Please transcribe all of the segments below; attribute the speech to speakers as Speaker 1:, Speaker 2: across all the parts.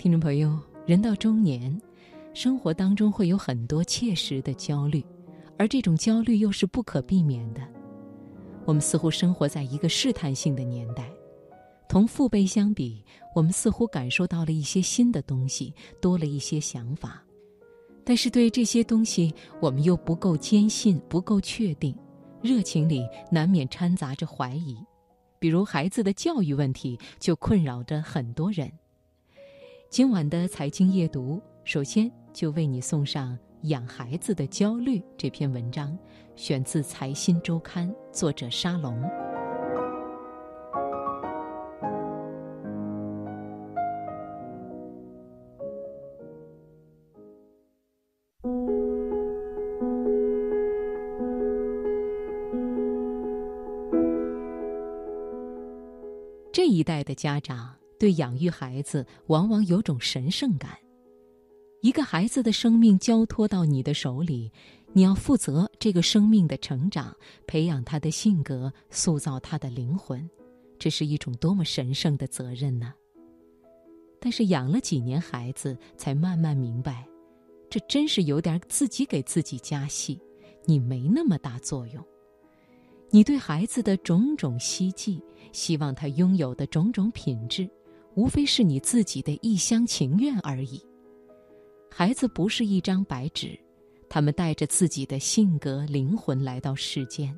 Speaker 1: 听众朋友，人到中年，生活当中会有很多切实的焦虑，而这种焦虑又是不可避免的。我们似乎生活在一个试探性的年代，同父辈相比，我们似乎感受到了一些新的东西，多了一些想法，但是对这些东西，我们又不够坚信，不够确定，热情里难免掺杂着怀疑。比如孩子的教育问题，就困扰着很多人。今晚的财经夜读，首先就为你送上《养孩子的焦虑》这篇文章，选自《财新周刊》，作者沙龙。这一代的家长。对养育孩子，往往有种神圣感。一个孩子的生命交托到你的手里，你要负责这个生命的成长，培养他的性格，塑造他的灵魂，这是一种多么神圣的责任呢？但是养了几年孩子，才慢慢明白，这真是有点自己给自己加戏，你没那么大作用。你对孩子的种种希冀，希望他拥有的种种品质。无非是你自己的一厢情愿而已。孩子不是一张白纸，他们带着自己的性格、灵魂来到世间，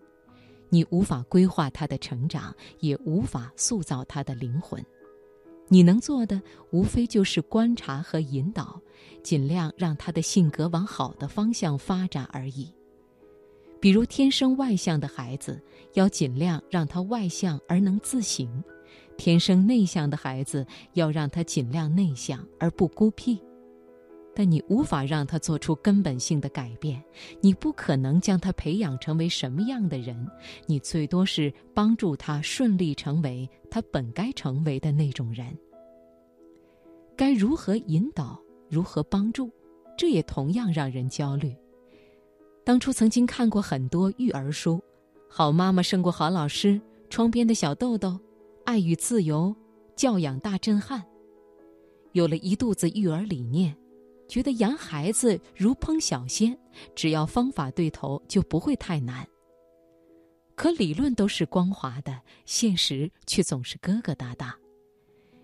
Speaker 1: 你无法规划他的成长，也无法塑造他的灵魂。你能做的，无非就是观察和引导，尽量让他的性格往好的方向发展而已。比如，天生外向的孩子，要尽量让他外向而能自省。天生内向的孩子，要让他尽量内向而不孤僻，但你无法让他做出根本性的改变，你不可能将他培养成为什么样的人，你最多是帮助他顺利成为他本该成为的那种人。该如何引导，如何帮助，这也同样让人焦虑。当初曾经看过很多育儿书，好妈妈胜过好老师，窗边的小豆豆。爱与自由，教养大震撼。有了一肚子育儿理念，觉得养孩子如烹小鲜，只要方法对头就不会太难。可理论都是光滑的，现实却总是疙疙瘩瘩。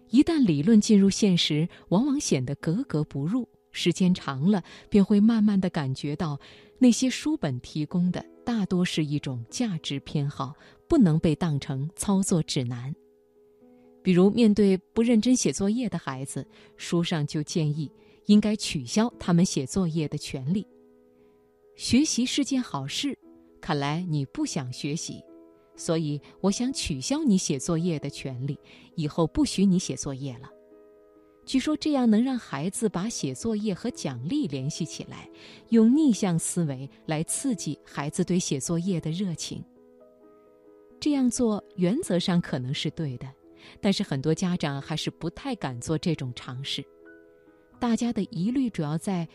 Speaker 1: 一旦理论进入现实，往往显得格格不入。时间长了，便会慢慢的感觉到，那些书本提供的大多是一种价值偏好，不能被当成操作指南。比如，面对不认真写作业的孩子，书上就建议应该取消他们写作业的权利。学习是件好事，看来你不想学习，所以我想取消你写作业的权利，以后不许你写作业了。据说这样能让孩子把写作业和奖励联系起来，用逆向思维来刺激孩子对写作业的热情。这样做原则上可能是对的。但是很多家长还是不太敢做这种尝试，大家的疑虑主要在：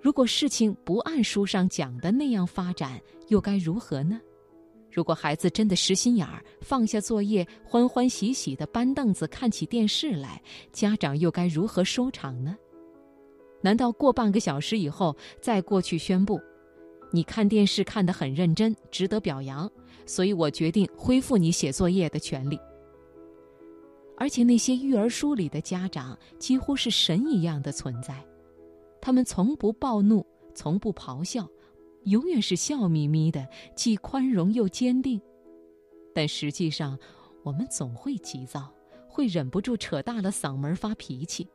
Speaker 1: 如果事情不按书上讲的那样发展，又该如何呢？如果孩子真的实心眼儿，放下作业，欢欢喜喜的搬凳子看起电视来，家长又该如何收场呢？难道过半个小时以后再过去宣布，你看电视看得很认真，值得表扬，所以我决定恢复你写作业的权利？而且那些育儿书里的家长几乎是神一样的存在，他们从不暴怒，从不咆哮，永远是笑眯眯的，既宽容又坚定。但实际上，我们总会急躁，会忍不住扯大了嗓门发脾气。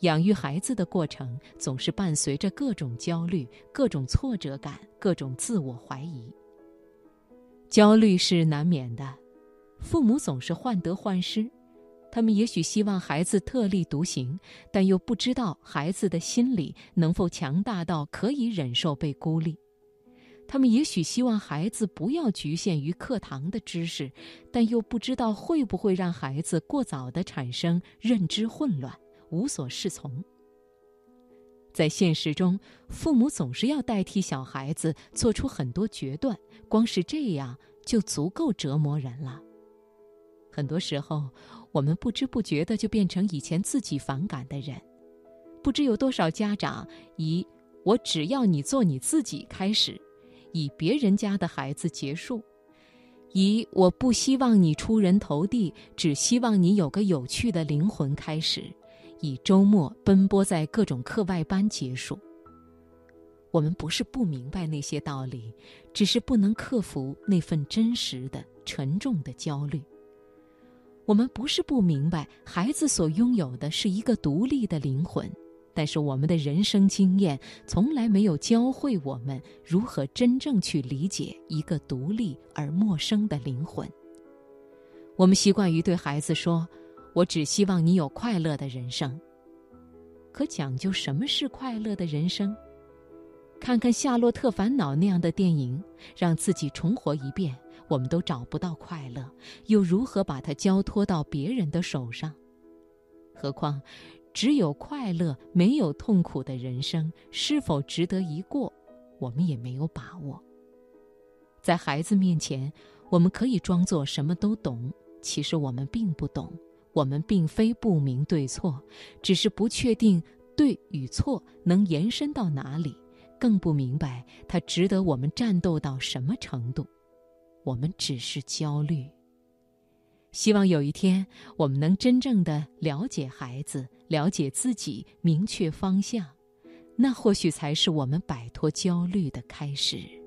Speaker 1: 养育孩子的过程总是伴随着各种焦虑、各种挫折感、各种自我怀疑。焦虑是难免的。父母总是患得患失，他们也许希望孩子特立独行，但又不知道孩子的心理能否强大到可以忍受被孤立。他们也许希望孩子不要局限于课堂的知识，但又不知道会不会让孩子过早的产生认知混乱，无所适从。在现实中，父母总是要代替小孩子做出很多决断，光是这样就足够折磨人了。很多时候，我们不知不觉的就变成以前自己反感的人。不知有多少家长以“我只要你做你自己”开始，以别人家的孩子结束。以我不希望你出人头地，只希望你有个有趣的灵魂开始，以周末奔波在各种课外班结束。我们不是不明白那些道理，只是不能克服那份真实的、沉重的焦虑。我们不是不明白，孩子所拥有的是一个独立的灵魂。但是我们的人生经验从来没有教会我们如何真正去理解一个独立而陌生的灵魂。我们习惯于对孩子说：“我只希望你有快乐的人生。”可讲究什么是快乐的人生？看看《夏洛特烦恼》那样的电影，让自己重活一遍，我们都找不到快乐，又如何把它交托到别人的手上？何况……只有快乐，没有痛苦的人生，是否值得一过，我们也没有把握。在孩子面前，我们可以装作什么都懂，其实我们并不懂。我们并非不明对错，只是不确定对与错能延伸到哪里，更不明白它值得我们战斗到什么程度。我们只是焦虑。希望有一天我们能真正的了解孩子了解自己明确方向那或许才是我们摆脱焦虑的开始。